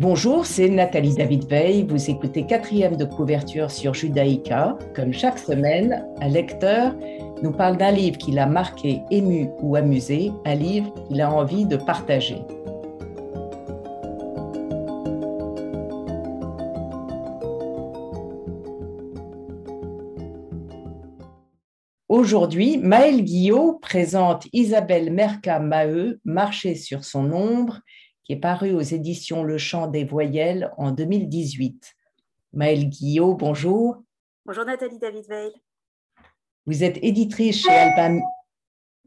Bonjour, c'est Nathalie David Veil. Vous écoutez quatrième de couverture sur Judaïka. Comme chaque semaine, un lecteur nous parle d'un livre qui l'a marqué, ému ou amusé, un livre qu'il a envie de partager. Aujourd'hui, Maël Guillot présente Isabelle Merca-Maheu, Marcher sur son ombre, qui est paru aux éditions Le Chant des Voyelles en 2018. Maëlle Guillot, bonjour. Bonjour Nathalie David Veil. Vous êtes éditrice chez Albin,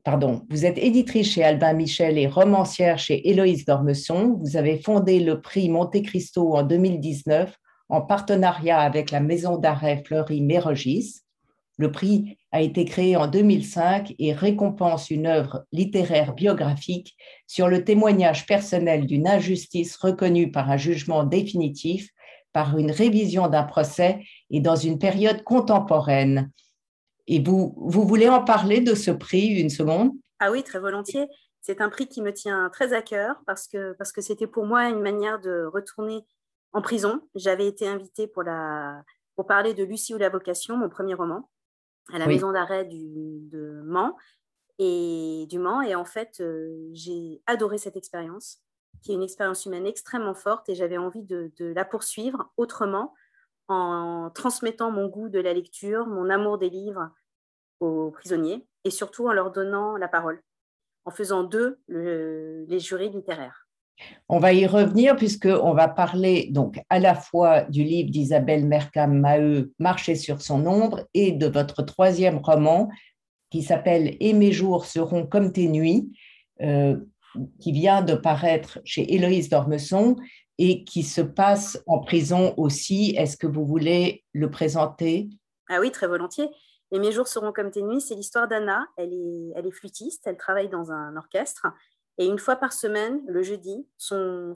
pardon, vous êtes éditrice chez Albin Michel et romancière chez Héloïse Dormesson. Vous avez fondé le prix Monte Cristo en 2019 en partenariat avec la maison d'arrêt Fleury Mérogis. Le prix a été créé en 2005 et récompense une œuvre littéraire biographique sur le témoignage personnel d'une injustice reconnue par un jugement définitif, par une révision d'un procès et dans une période contemporaine. Et vous, vous voulez en parler de ce prix une seconde? Ah oui, très volontiers. C'est un prix qui me tient très à cœur parce que parce que c'était pour moi une manière de retourner en prison. J'avais été invitée pour, parler de Lucie ou la vocation, mon premier roman à la maison d'arrêt de Mans et du Mans. Et en fait, euh, j'ai adoré cette expérience, qui est une expérience humaine extrêmement forte, et j'avais envie de, la poursuivre autrement en transmettant mon goût de la lecture, mon amour des livres aux prisonniers, et surtout en leur donnant la parole, en faisant d'eux les jurys littéraires. On va y revenir puisqu'on va parler donc à la fois du livre d'Isabelle Mercam-Maheu, Marcher sur son ombre, et de votre troisième roman qui s'appelle Et mes jours seront comme tes nuits, euh, qui vient de paraître chez Héloïse Dormesson et qui se passe en prison aussi. Est-ce que vous voulez le présenter? Ah oui, très volontiers. Et mes jours seront comme tes nuits, c'est l'histoire d'Anna. Elle est, elle est flûtiste, elle travaille dans un orchestre et une fois par semaine, le jeudi, son,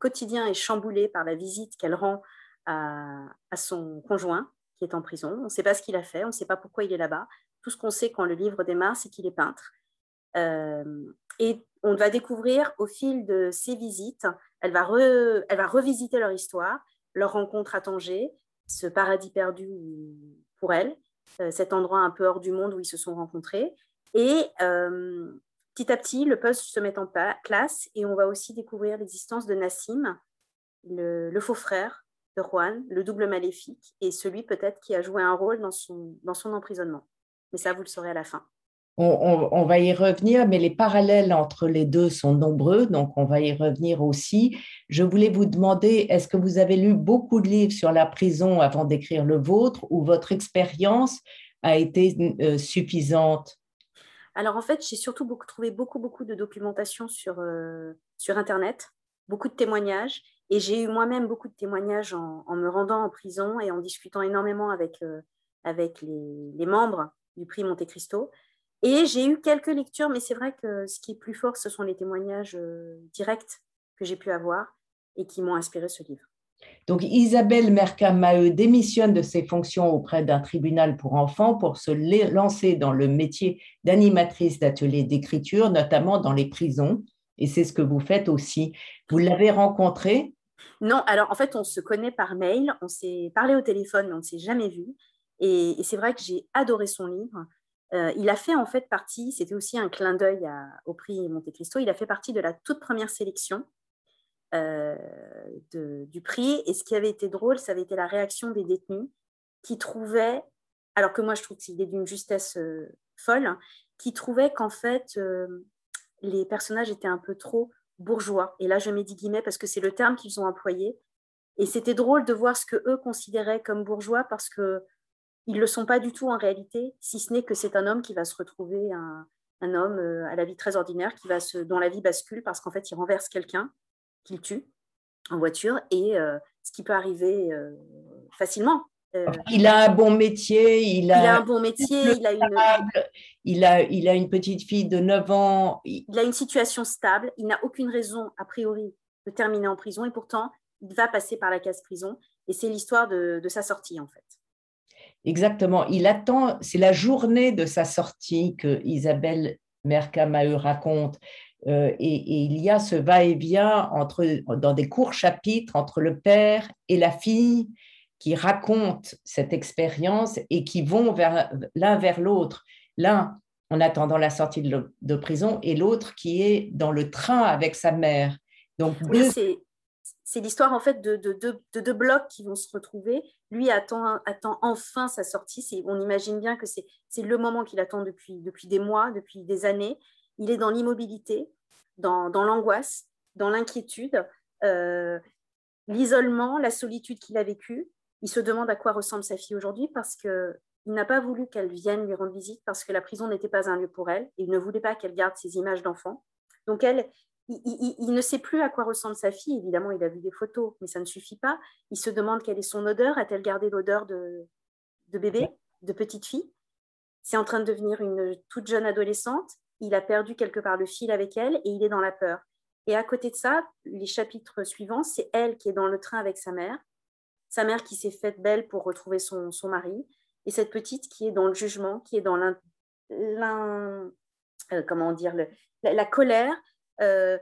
quotidien est chamboulé par la visite qu'elle rend à, son conjoint qui est en prison. On ne sait pas ce qu'il a fait, on ne sait pas pourquoi il est là-bas. Tout ce qu'on sait quand le livre démarre, c'est qu'il est peintre. Euh, et on va découvrir au fil de ces visites, elle va, revisiter leur histoire, leur rencontre à Tanger, ce paradis perdu pour elle, euh, cet endroit un peu hors du monde où ils se sont rencontrés. Et euh, Petit à petit, le puzzle se met en place et on va aussi découvrir l'existence de Nassim, le, faux frère de Juan, le double maléfique, et celui peut-être qui a joué un rôle dans son, emprisonnement. Mais ça, vous le saurez à la fin. On, va y revenir, mais les parallèles entre les deux sont nombreux, donc on va y revenir aussi. Je voulais vous demander, est-ce que vous avez lu beaucoup de livres sur la prison avant d'écrire le vôtre, ou votre expérience a été euh, suffisante? Alors en fait, j'ai surtout beaucoup, trouvé beaucoup, beaucoup de documentation sur, euh, sur Internet, beaucoup de témoignages. Et j'ai eu moi-même beaucoup de témoignages en, me rendant en prison et en discutant énormément avec, euh, avec les, membres du prix Monte Cristo. Et j'ai eu quelques lectures, mais c'est vrai que ce qui est plus fort, ce sont les témoignages euh, directs que j'ai pu avoir et qui m'ont inspiré ce livre. Donc Isabelle Mercamaheu démissionne de ses fonctions auprès d'un tribunal pour enfants pour se lancer dans le métier d'animatrice d'ateliers d'écriture, notamment dans les prisons. Et c'est ce que vous faites aussi. Vous l'avez rencontré? Non, alors en fait, on se connaît par mail, on s'est parlé au téléphone, mais on ne s'est jamais vu. Et, c'est vrai que j'ai adoré son livre. Euh, il a fait en fait partie, c'était aussi un clin d'œil au prix Monte Cristo, il a fait partie de la toute première sélection euh, du prix. Et ce qui avait été drôle, ça avait été la réaction des détenus qui trouvaient, alors que moi je trouve qu'il est d'une justesse euh, folle, hein, qui trouvaient qu'en fait euh, les personnages étaient un peu trop bourgeois. Et là je mets des guillemets parce que c'est le terme qu'ils ont employé. Et c'était drôle de voir ce que eux considéraient comme bourgeois parce que ils le sont pas du tout en réalité, si ce n'est que c'est un homme qui va se retrouver un, homme à la vie très ordinaire, qui va se, dont la vie bascule parce qu'en fait il renverse quelqu'un qu'il tue en voiture et euh, ce qui peut arriver euh, facilement. Euh, il a un bon métier, il a, un bon métier, il a, une, il, a, il a une petite fille de 9 ans. Il a une situation stable, il n'a aucune raison, a priori, de terminer en prison et pourtant, il va passer par la case prison. Et c'est l'histoire de, sa sortie, en fait. Exactement. Il attend, c'est la journée de sa sortie que Isabelle Mercamaheu raconte. Euh, et, il y a ce va-et-vient entre, dans des courts chapitres entre le père et la fille qui racontent cette expérience et qui vont l'un vers l'autre. L'un en attendant la sortie de, prison et l'autre qui est dans le train avec sa mère. Donc, c'est l'histoire en fait de, deux blocs qui vont se retrouver. Lui attend, attend enfin sa sortie. On imagine bien que c'est le moment qu'il attend depuis, depuis des mois, depuis des années. Il est dans l'immobilité, dans, l'angoisse, dans l'inquiétude, euh, l'isolement, la solitude qu'il a vécue. Il se demande à quoi ressemble sa fille aujourd'hui parce qu'il n'a pas voulu qu'elle vienne lui rendre visite parce que la prison n'était pas un lieu pour elle. Il ne voulait pas qu'elle garde ses images d'enfant. Donc elle, il, ne sait plus à quoi ressemble sa fille. Évidemment, il a vu des photos, mais ça ne suffit pas. Il se demande quelle est son odeur. A-t-elle gardé l'odeur de, de bébé, de petite fille? C'est en train de devenir une toute jeune adolescente. Il a perdu quelque part le fil avec elle et il est dans la peur. Et à côté de ça, les chapitres suivants, c'est elle qui est dans le train avec sa mère sa mère qui s'est faite belle pour retrouver son, mari, et cette petite qui est dans le jugement, qui est dans l'in, euh, comment dire, la, colère, euh,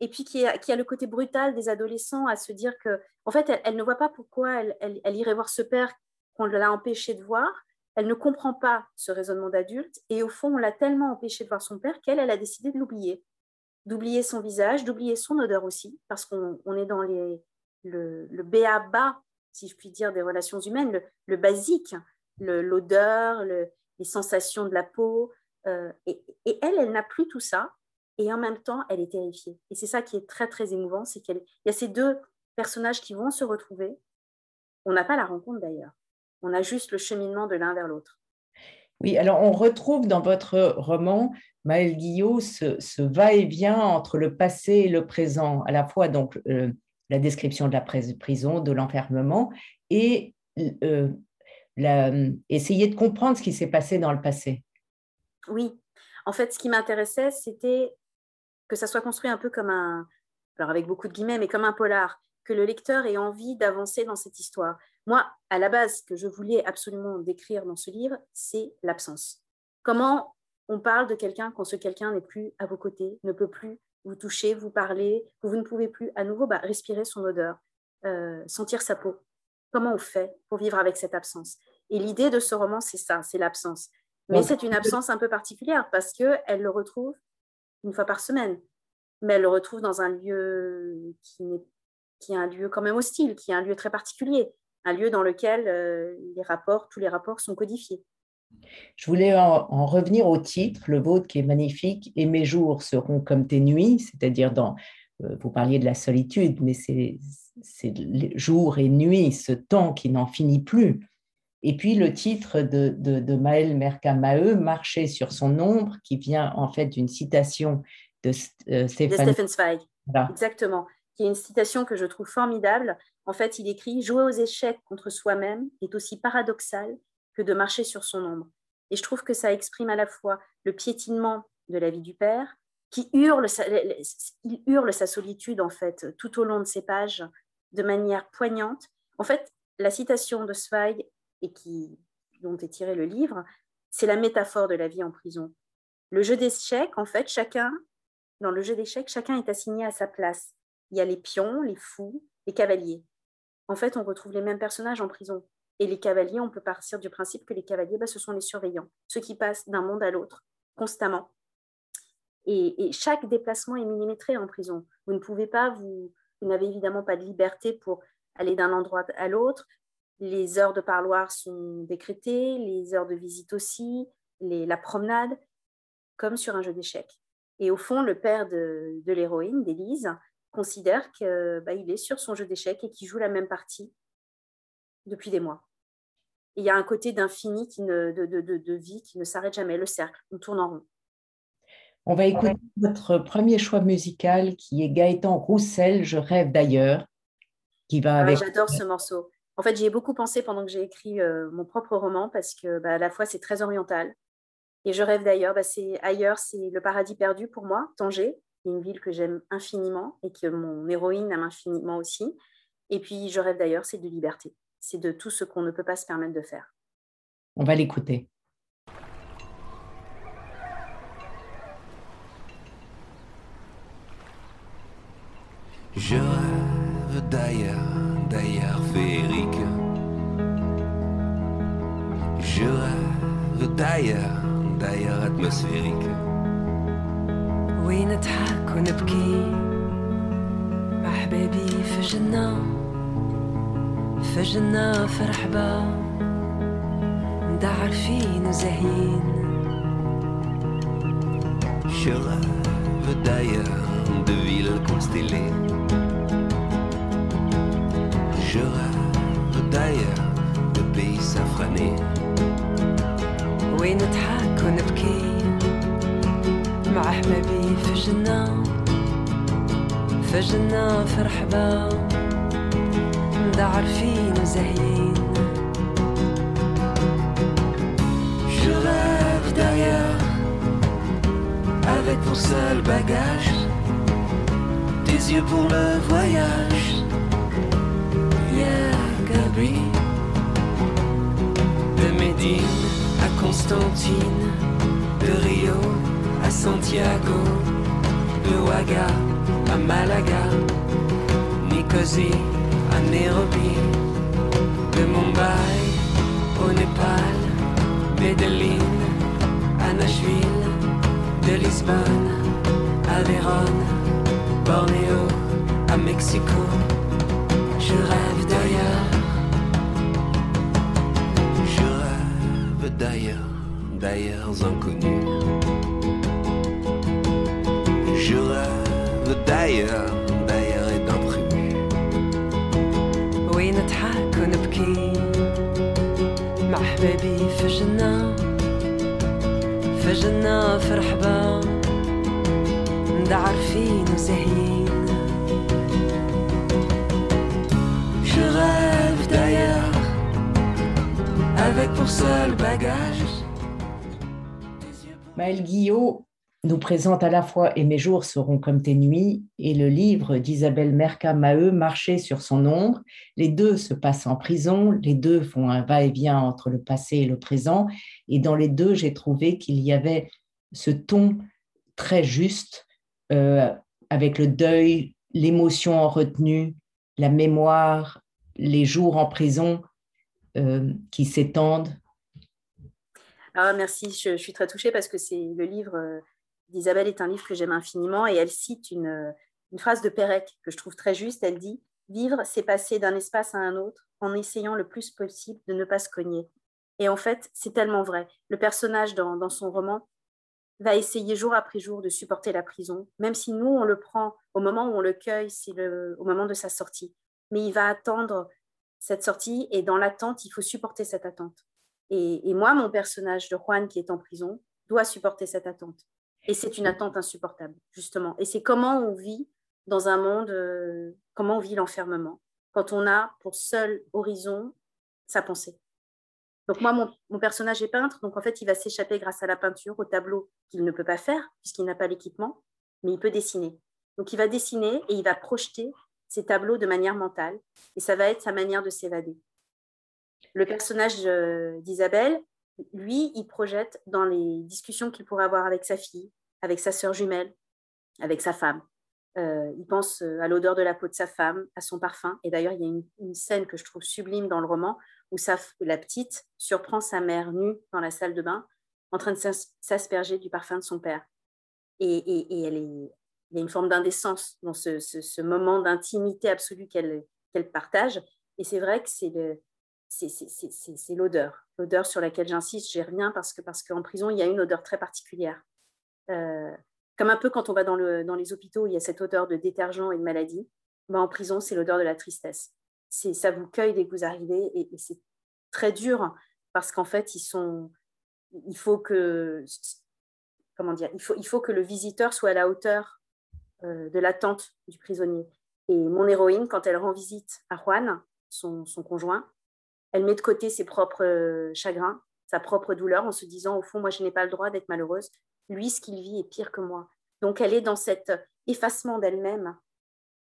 et puis qui, a le côté brutal des adolescents à se dire que, en fait, elle, ne voit pas pourquoi elle, elle, irait voir ce père qu'on l'a empêché de voir. Elle ne comprend pas ce raisonnement d'adulte, et au fond, on l'a tellement empêché de voir son père qu'elle, elle a décidé de l'oublier, d'oublier son visage, d'oublier son odeur aussi, parce qu'on est dans les, le, le bas si je puis dire, des relations humaines, le, basique, l'odeur, les sensations de la peau. Euh, et, elle, elle n'a plus tout ça. Et en même temps, elle est terrifiée. Et c'est ça qui est très, très émouvant, c'est qu'il y a ces deux personnages qui vont se retrouver. On n'a pas la rencontre d'ailleurs. On a juste le cheminement de l'un vers l'autre. Oui, alors on retrouve dans votre roman, Maël Guillot, ce, va-et-vient entre le passé et le présent, à la fois donc euh, la description de la prison, de l'enfermement, et euh, essayer de comprendre ce qui s'est passé dans le passé. Oui, en fait, ce qui m'intéressait, c'était que ça soit construit un peu comme un, alors avec beaucoup de guillemets, mais comme un polar, que le lecteur ait envie d'avancer dans cette histoire. Moi, à la base, ce que je voulais absolument décrire dans ce livre, c'est l'absence. Comment on parle de quelqu'un quand ce quelqu'un n'est plus à vos côtés, ne peut plus vous touchez, vous parlez, que vous ne pouvez plus à nouveau bah, respirer son odeur, euh, sentir sa peau. Comment on fait pour vivre avec cette absence? Et l'idée de ce roman, c'est ça, c'est l'absence. Mais c'est une absence un peu particulière parce qu'elle le retrouve une fois par semaine. Mais elle le retrouve dans un lieu qui, est, qui est un lieu quand même hostile, qui est un lieu très particulier, un lieu dans lequel euh, les rapports, tous les rapports sont codifiés. Je voulais en, revenir au titre, le vôtre qui est magnifique, et mes jours seront comme tes nuits, c'est-à-dire dans, euh, vous parliez de la solitude, mais c'est jour et nuit, ce temps qui n'en finit plus. Et puis le titre de, de, de Maël Mercamaheu, Marcher sur son ombre, qui vient en fait d'une citation de, euh, Stephen Zweig. Exactement, qui est une citation que je trouve formidable. En fait, il écrit Jouer aux échecs contre soi-même est aussi paradoxal que de marcher sur son ombre. Et je trouve que ça exprime à la fois le piétinement de la vie du père, qui hurle sa, solitude, en fait, tout au long de ses pages, de manière poignante. En fait, la citation de Zweig, et qui, dont est tiré le livre, c'est la métaphore de la vie en prison. Le jeu d'échecs, en fait, chacun, dans le jeu d'échecs, chacun est assigné à sa place. Il y a les pions, les fous, les cavaliers. En fait, on retrouve les mêmes personnages en prison. Et les cavaliers, on peut partir du principe que les cavaliers, bah, ce sont les surveillants, ceux qui passent d'un monde à l'autre constamment. Et, chaque déplacement est millimétré en prison. Vous ne pouvez pas, vous, n'avez évidemment pas de liberté pour aller d'un endroit à l'autre. Les heures de parloir sont décrétées, les heures de visite aussi, la promenade, comme sur un jeu d'échecs. Et au fond, le père de, l'héroïne, d'Élise, considère qu'il bah, est sur son jeu d'échecs et qu'il joue la même partie depuis des mois. il y a un côté d'infini, de, de, de, vie qui ne s'arrête jamais, le cercle, on tourne en rond. On va écouter votre premier choix musical qui est Gaëtan Roussel, Je rêve d'ailleurs, qui va ah, avec... J'adore ce morceau. En fait, j'y ai beaucoup pensé pendant que j'ai écrit euh, mon propre roman parce que bah, à la fois c'est très oriental et Je rêve d'ailleurs, bah, c'est ailleurs, c'est le paradis perdu pour moi, Tanger, une ville que j'aime infiniment et que mon héroïne aime infiniment aussi. Et puis, je rêve d'ailleurs, c'est de liberté. C'est de tout ce qu'on ne peut pas se permettre de faire. On va l'écouter. Je rêve d'ailleurs, d'ailleurs féerique. Je rêve d'ailleurs, d'ailleurs atmosphérique. Oui, Nathalie. ونبكي مع أحبابي في جنة في جنة فرح با عارفين وزاهين. شغف دايا دفيل كونستيلي شغف دايا دبي سافراني وين نضحك ونبكي؟ مع حبايبي في جنة في جنة في رحبة ندعر فين وزهين Je rêve d'ailleurs avec pour seul bagage tes yeux pour le voyage. Yeah, Gabi. De Médine à Constantine, de Rio à Santiago, de Ouaga à Malaga, Nicosie à Nairobi, de Mumbai au Népal, Medellin à Nashville, de Lisbonne à Vérone, Bornéo à Mexico. Je rêve d'ailleurs, je rêve d'ailleurs, d'ailleurs inconnus. Je rêve d'ailleurs, d'ailleurs et d'imprévu. وين نضحك ونبكي مع حبايبي في جنة في جنة في رحبة ندعر فين وزهين Je rêve d'ailleurs, avec pour seul bagage. Maëlle Guillot nous présente à la fois Et mes jours seront comme tes nuits et le livre d'Isabelle Merca-Maheu, Marcher sur son ombre. Les deux se passent en prison, les deux font un va-et-vient entre le passé et le présent. Et dans les deux, j'ai trouvé qu'il y avait ce ton très juste euh, avec le deuil, l'émotion en retenue, la mémoire, les jours en prison euh, qui s'étendent. Ah, merci, je, je suis très touchée parce que c'est le livre euh, d'Isabelle est un livre que j'aime infiniment et elle cite une, euh, une phrase de Pérec que je trouve très juste. Elle dit Vivre, c'est passer d'un espace à un autre en essayant le plus possible de ne pas se cogner. Et en fait, c'est tellement vrai. Le personnage dans, son roman va essayer jour après jour de supporter la prison, même si nous, on le prend au moment où on le cueille, c'est au moment de sa sortie. Mais il va attendre cette sortie et dans l'attente, il faut supporter cette attente. Et, moi, mon personnage de Juan qui est en prison doit supporter cette attente. Et c'est une attente insupportable, justement. Et c'est comment on vit dans un monde, euh, comment on vit l'enfermement, quand on a pour seul horizon sa pensée. Donc moi, mon, mon, personnage est peintre, donc en fait, il va s'échapper grâce à la peinture, au tableau qu'il ne peut pas faire, puisqu'il n'a pas l'équipement, mais il peut dessiner. Donc il va dessiner et il va projeter ses tableaux de manière mentale, et ça va être sa manière de s'évader. Le personnage d'Isabelle, lui, il projette dans les discussions qu'il pourrait avoir avec sa fille, avec sa sœur jumelle, avec sa femme. Euh, il pense à l'odeur de la peau de sa femme, à son parfum. Et d'ailleurs, il y a une, scène que je trouve sublime dans le roman où la petite surprend sa mère nue dans la salle de bain en train de s'asperger du parfum de son père. Et, il y a une forme d'indécence dans ce, moment d'intimité absolue qu'elle qu partage. Et c'est vrai que c'est l'odeur, l'odeur sur laquelle j'insiste, j'y reviens parce qu'en prison, il y a une odeur très particulière. Euh, comme un peu quand on va dans, le, dans les hôpitaux, il y a cette odeur de détergent et de maladie. Ben, en prison, c'est l'odeur de la tristesse. Ça vous cueille dès que vous arrivez et, c'est très dur parce qu'en fait, ils sont, il faut que, comment dire, il faut, que le visiteur soit à la hauteur euh, de l'attente du prisonnier. Et mon héroïne, quand elle rend visite à Juan, son, son conjoint, elle met de côté ses propres euh, chagrins, sa propre douleur, en se disant, au fond, moi, je n'ai pas le droit d'être malheureuse. Lui, ce qu'il vit est pire que moi. Donc, elle est dans cet effacement d'elle-même,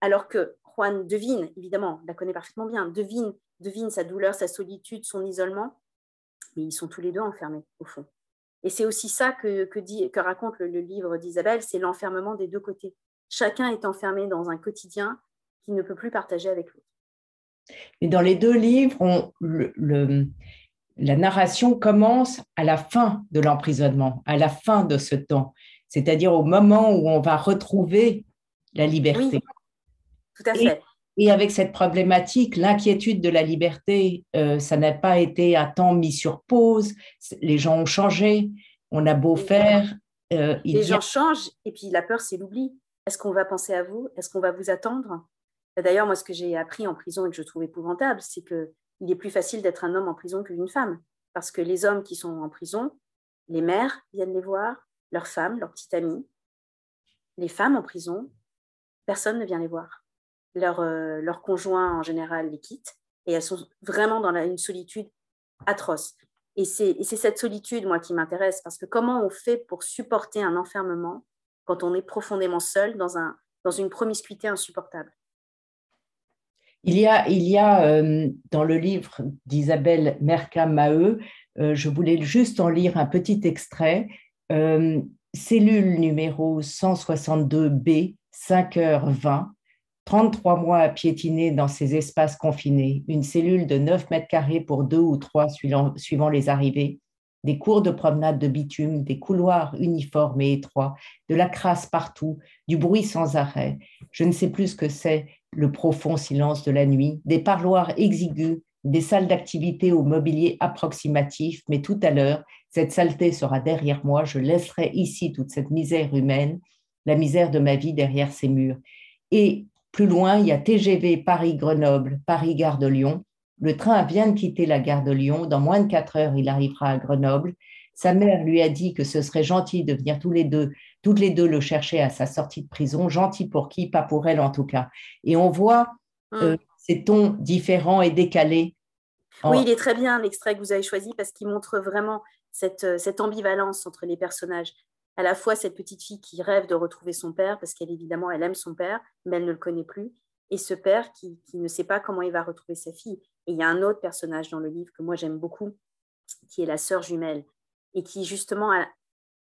alors que Juan devine, évidemment, la connaît parfaitement bien, devine, devine sa douleur, sa solitude, son isolement, mais ils sont tous les deux enfermés, au fond. Et c'est aussi ça que, dit, que raconte le, livre d'Isabelle, c'est l'enfermement des deux côtés. Chacun est enfermé dans un quotidien qu'il ne peut plus partager avec l'autre. Mais dans les deux livres, on, le, la narration commence à la fin de l'emprisonnement, à la fin de ce temps, c'est-à-dire au moment où on va retrouver la liberté. tout à fait. Et, avec cette problématique, l'inquiétude de la liberté, euh, ça n'a pas été à temps mis sur pause. Les gens ont changé. On a beau faire. Euh, les gens changent et puis la peur, c'est l'oubli. Est-ce qu'on va penser à vous? Est-ce qu'on va vous attendre? D'ailleurs, moi, ce que j'ai appris en prison et que je trouve épouvantable, c'est que il est plus facile d'être un homme en prison qu'une femme. Parce que les hommes qui sont en prison, les mères viennent les voir, leurs femmes, leurs petites amies. Les femmes en prison, personne ne vient les voir. Leur, euh, leur conjoint, en général, les quitte et elles sont vraiment dans une solitude atroce. Et c'est cette solitude, moi, qui m'intéresse, parce que comment on fait pour supporter un enfermement quand on est profondément seul dans, un, dans une promiscuité insupportable? Il y a, euh, dans le livre d'Isabelle Mercam-Maheu, euh, je voulais juste en lire un petit extrait, euh, cellule numéro 162B, 5h20, 33 mois à piétiner dans ces espaces confinés, une cellule de 9 mètres carrés pour deux ou trois suivant, suivant les arrivées, des cours de promenade de bitume, des couloirs uniformes et étroits, de la crasse partout, du bruit sans arrêt. Je ne sais plus ce que c'est, le profond silence de la nuit, des parloirs exigus, des salles d'activité au mobilier approximatif, mais tout à l'heure, cette saleté sera derrière moi, je laisserai ici toute cette misère humaine, la misère de ma vie derrière ces murs. Et plus loin, il y a TGV Paris-Grenoble, Paris-Gare de Lyon. Le train vient de quitter la gare de Lyon. Dans moins de quatre heures, il arrivera à Grenoble. Sa mère lui a dit que ce serait gentil de venir tous les deux toutes les deux le cherchaient à sa sortie de prison, gentil pour qui, pas pour elle en tout cas. Et on voit hum. euh, ces tons différents et décalés. Oui, il est très bien l'extrait que vous avez choisi parce qu'il montre vraiment cette, euh, cette ambivalence entre les personnages. À la fois cette petite fille qui rêve de retrouver son père parce qu'elle évidemment elle aime son père, mais elle ne le connaît plus, et ce père qui, qui ne sait pas comment il va retrouver sa fille. Et il y a un autre personnage dans le livre que moi j'aime beaucoup, qui est la sœur jumelle, et qui justement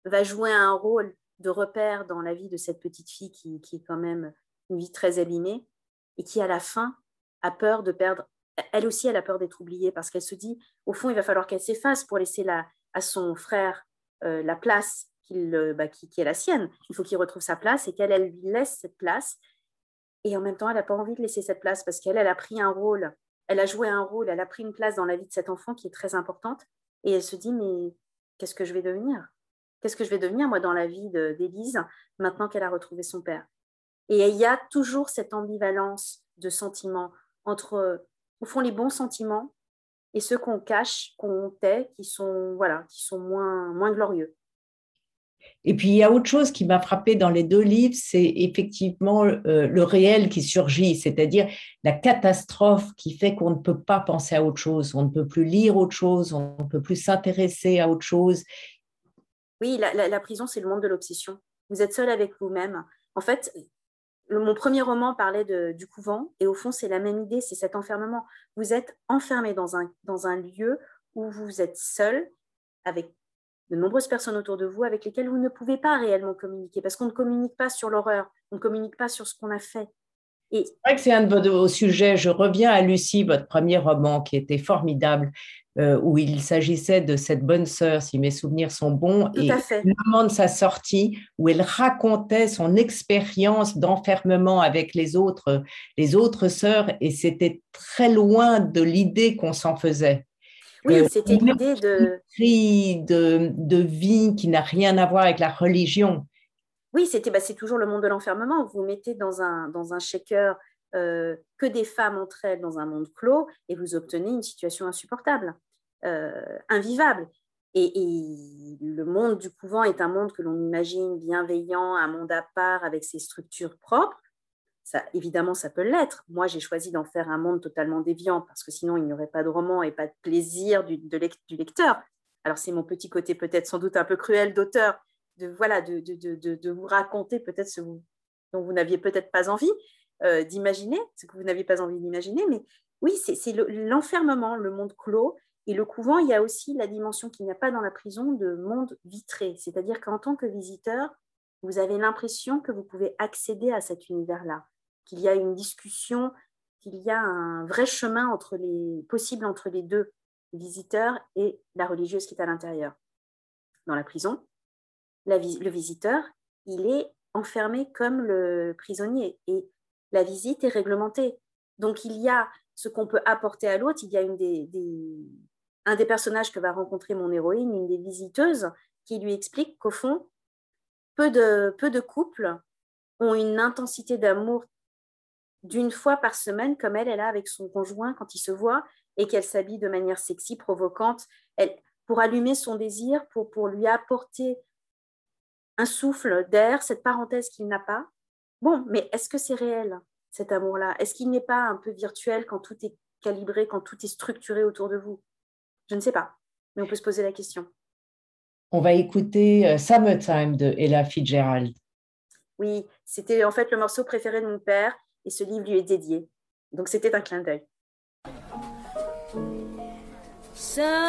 va jouer un rôle de repères dans la vie de cette petite fille qui, qui, est quand même une vie très abîmée et qui, à la fin, a peur de perdre. Elle aussi, elle a peur d'être oubliée parce qu'elle se dit, au fond, il va falloir qu'elle s'efface pour laisser la, à son frère euh, la place qu'il, bah, qui, qui, est la sienne. Il faut qu'il retrouve sa place et qu'elle elle lui laisse cette place. Et en même temps, elle n'a pas envie de laisser cette place parce qu'elle elle a pris un rôle, elle a joué un rôle, elle a pris une place dans la vie de cet enfant qui est très importante. Et elle se dit, mais qu'est-ce que je vais devenir? Qu'est-ce que je vais devenir, moi, dans la vie d'Élise, maintenant qu'elle a retrouvé son père? Et il y a toujours cette ambivalence de sentiments entre, au fond, les bons sentiments et ceux qu'on cache, qu'on tait, qui sont, voilà, qui sont moins, moins glorieux. Et puis, il y a autre chose qui m'a frappé dans les deux livres, c'est effectivement euh, le réel qui surgit, c'est-à-dire la catastrophe qui fait qu'on ne peut pas penser à autre chose, on ne peut plus lire autre chose, on ne peut plus s'intéresser à autre chose. Oui, la, prison, c'est le monde de l'obsession. Vous êtes seul avec vous-même. En fait, mon premier roman parlait du couvent, et au fond, c'est la même idée, c'est cet enfermement. Vous êtes enfermé dans un, lieu où vous êtes seul, avec de nombreuses personnes autour de vous avec lesquelles vous ne pouvez pas réellement communiquer, parce qu'on ne communique pas sur l'horreur, on ne communique pas sur ce qu'on a fait. C'est vrai que c'est un de vos sujets. Je reviens à Lucie, votre premier roman qui était formidable, euh, où il s'agissait de cette bonne sœur, si mes souvenirs sont bons, et le moment de sa sortie, où elle racontait son expérience d'enfermement avec les autres, les autres sœurs, et c'était très loin de l'idée qu'on s'en faisait. Oui, euh, c'était l'idée de... de... de vie qui n'a rien à voir avec la religion. Oui, c'était bah, c'est toujours le monde de l'enfermement. Vous mettez dans un, dans un shaker euh, que des femmes entre elles dans un monde clos et vous obtenez une situation insupportable, euh, invivable. Et, le monde du couvent est un monde que l'on imagine bienveillant, un monde à part avec ses structures propres. Ça, évidemment, ça peut l'être. Moi, j'ai choisi d'en faire un monde totalement déviant parce que sinon, il n'y aurait pas de roman et pas de plaisir du, du lecteur. Alors, c'est mon petit côté peut-être sans doute un peu cruel d'auteur de, voilà, de, de, de, vous raconter peut-être ce dont vous n'aviez peut-être pas envie. euh, d'imaginer, ce que vous n'avez pas envie d'imaginer, mais oui, c'est l'enfermement, le, monde clos. Et le couvent, il y a aussi la dimension qu'il n'y a pas dans la prison de monde vitré. C'est-à-dire qu'en tant que visiteur, vous avez l'impression que vous pouvez accéder à cet univers-là, qu'il y a une discussion, qu'il y a un vrai chemin entre les, possible entre les deux visiteurs et la religieuse qui est à l'intérieur. Dans la prison, le visiteur, il est enfermé comme le prisonnier et la visite est réglementée. Donc il y a ce qu'on peut apporter à l'autre. Il y a une des, un des personnages que va rencontrer mon héroïne, une des visiteuses, qui lui explique qu'au fond, peu de, peu de couples ont une intensité d'amour d'une fois par semaine comme elle, elle a avec son conjoint quand il se voit et qu'elle s'habille de manière sexy, provocante, elle, pour allumer son désir, pour, pour lui apporter un souffle d'air, cette parenthèse qu'il n'a pas. Bon, mais est-ce que c'est réel, cet amour-là? Est-ce qu'il n'est pas un peu virtuel quand tout est calibré, quand tout est structuré autour de vous? Je ne sais pas, mais on peut se poser la question. On va écouter euh, Summertime de Ella Fitzgerald. Oui, c'était en fait le morceau préféré de mon père et ce livre lui est dédié. Donc c'était un clin d'œil. Summertime.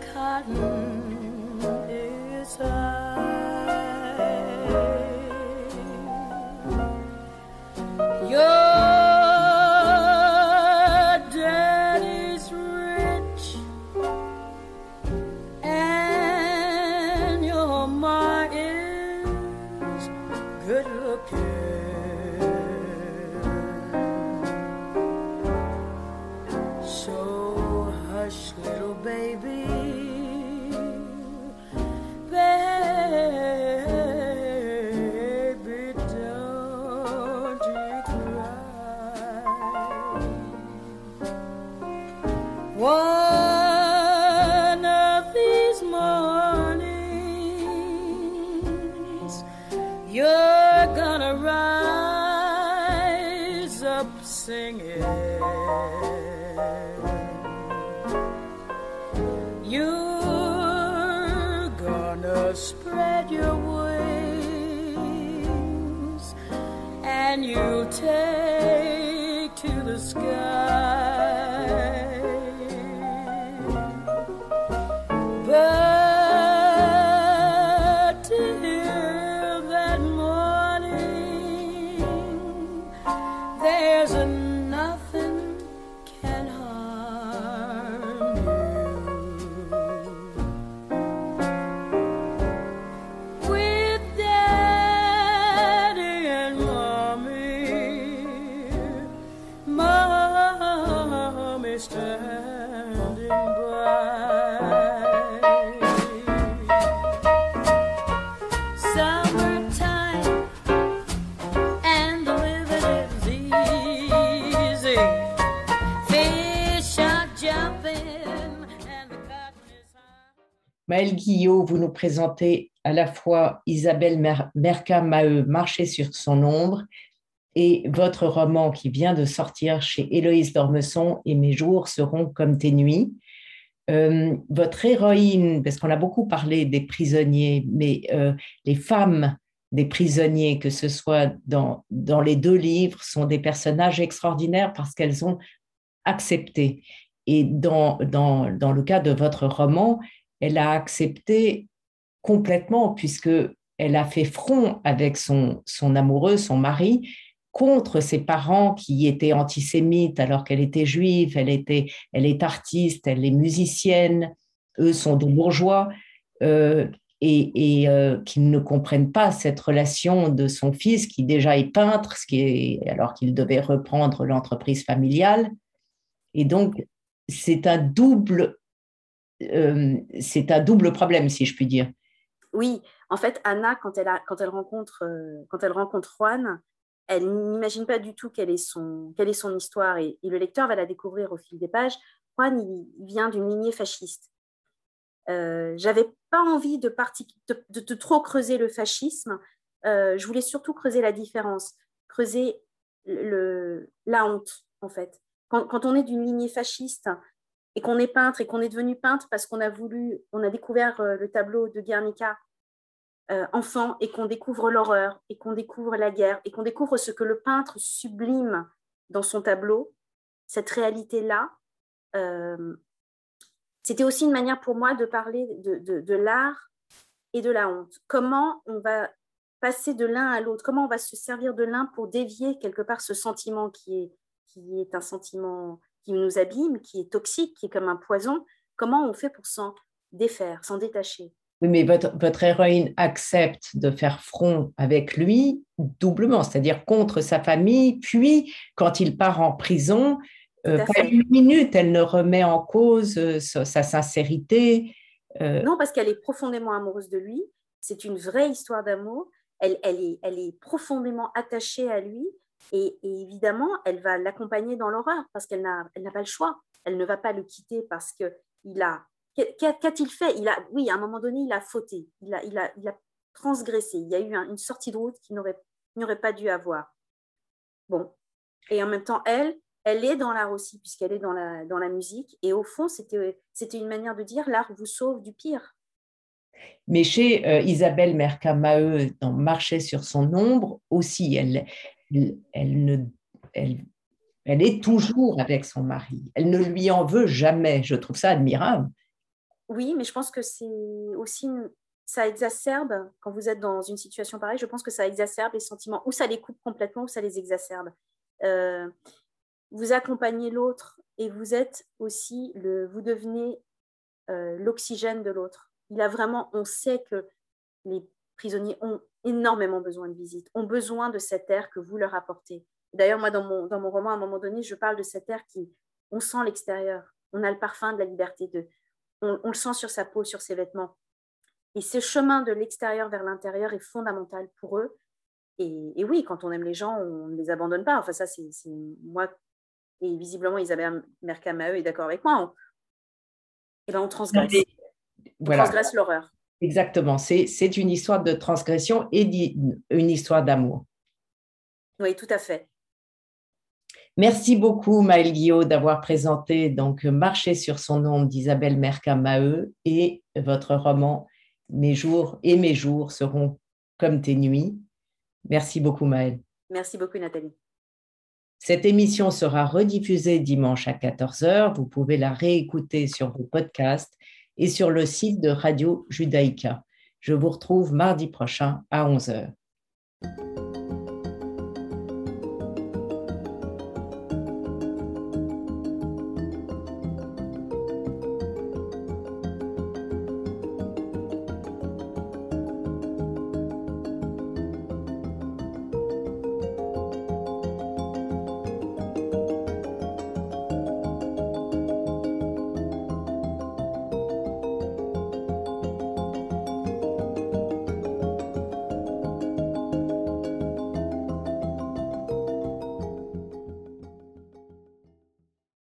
Cotton One of these mornings, you're gonna rise up singing. You're gonna spread your wings and you'll take. Maëlle Guillot, vous nous présentez à la fois Isabelle Merca-Maheu, Marcher sur son ombre, et votre roman qui vient de sortir chez Héloïse Dormesson, Et mes jours seront comme tes nuits. Euh, votre héroïne, parce qu'on a beaucoup parlé des prisonniers, mais euh, les femmes des prisonniers, que ce soit dans, dans les deux livres, sont des personnages extraordinaires parce qu'elles ont accepté. Et dans, dans, dans le cas de votre roman, elle a accepté complètement, puisque elle a fait front avec son, son amoureux, son mari, contre ses parents qui étaient antisémites alors qu'elle était juive, elle, était, elle est artiste, elle est musicienne, eux sont des bourgeois, euh, et, euh, qui ne comprennent pas cette relation de son fils qui déjà est peintre, qui est, alors qu'il devait reprendre l'entreprise familiale. Et donc, c'est un double euh, c'est un double problème, si je puis dire. Oui, en fait, Anna, quand elle, quand elle, rencontre, euh, quand elle rencontre Juan, elle n'imagine pas du tout quelle est son, quelle est son histoire et, le lecteur va la découvrir au fil des pages. Juan, il, vient d'une lignée fasciste. Euh, J'avais pas envie de, trop creuser le fascisme. Je voulais surtout creuser la différence, creuser le, la honte, en fait. Quand on est d'une lignée fasciste et qu'on est peintre et qu'on est devenu peintre parce qu'on a voulu, on a découvert euh, le tableau de Guernica euh, enfant et qu'on découvre l'horreur et qu'on découvre la guerre et qu'on découvre ce que le peintre sublime dans son tableau, cette réalité-là, euh, c'était aussi une manière pour moi de parler de, l'art et de la honte. Comment on va passer de l'un à l'autre, comment on va se servir de l'un pour dévier quelque part ce sentiment qui est, qui est un sentiment qui nous abîme, qui est toxique, qui est comme un poison, comment on fait pour s'en défaire, s'en détacher? Oui, mais votre, votre, héroïne accepte de faire front avec lui doublement, c'est-à-dire contre sa famille, puis quand il part en prison, euh, pas une minute, elle ne remet en cause euh, sa, sincérité. Euh. Non, parce qu'elle est profondément amoureuse de lui. C'est une vraie histoire d'amour. Elle, elle, est, elle est profondément attachée à lui. Et, évidemment, elle va l'accompagner dans l'horreur parce qu'elle n'a pas le choix. Elle ne va pas le quitter parce qu'il a Qu'a-t-il fait? Il a, Oui, à un moment donné, il a fauté, il a, il a, il a transgressé. Il y a eu une sortie de route qu'il n'aurait pas dû avoir. Bon. Et en même temps, elle, elle est dans l'art aussi, puisqu'elle est dans la, dans la musique. Et au fond, c'était une manière de dire l'art vous sauve du pire. Mais chez euh, Isabelle Mercamaheu, dans Marcher sur son ombre, aussi, elle, elle, est toujours avec son mari. Elle ne lui en veut jamais. Je trouve ça admirable. Oui, mais je pense que c'est aussi ça exacerbe quand vous êtes dans une situation pareille. Je pense que ça exacerbe les sentiments, ou ça les coupe complètement, ou ça les exacerbe. Euh, vous accompagnez l'autre et vous êtes aussi le, vous devenez euh, l'oxygène de l'autre. Il a vraiment, on sait que les prisonniers ont énormément besoin de visite, ont besoin de cet air que vous leur apportez. D'ailleurs, moi, dans mon, dans mon roman, à un moment donné, je parle de cet air qui, on sent l'extérieur, on a le parfum de la liberté, de, on, le sent sur sa peau, sur ses vêtements. Et ce chemin de l'extérieur vers l'intérieur est fondamental pour eux. Et, oui, quand on aime les gens, on ne les abandonne pas. Enfin, ça, c'est moi. Et visiblement, Isabelle Mercamaheu est d'accord avec moi. On, et eh ben, on transgresse. On transgresse l'horreur. Exactement. C'est une histoire de transgression et une histoire d'amour. Oui, tout à fait. Merci beaucoup, Maël Guillot, d'avoir présenté donc Marcher sur son nom d'Isabelle Mercamaheu et votre roman Mes jours et mes jours seront comme tes nuits. Merci beaucoup, Maël. Merci beaucoup, Nathalie. Cette émission sera rediffusée dimanche à 14h. Vous pouvez la réécouter sur vos podcasts et sur le site de Radio Judaïka. Je vous retrouve mardi prochain à 11h.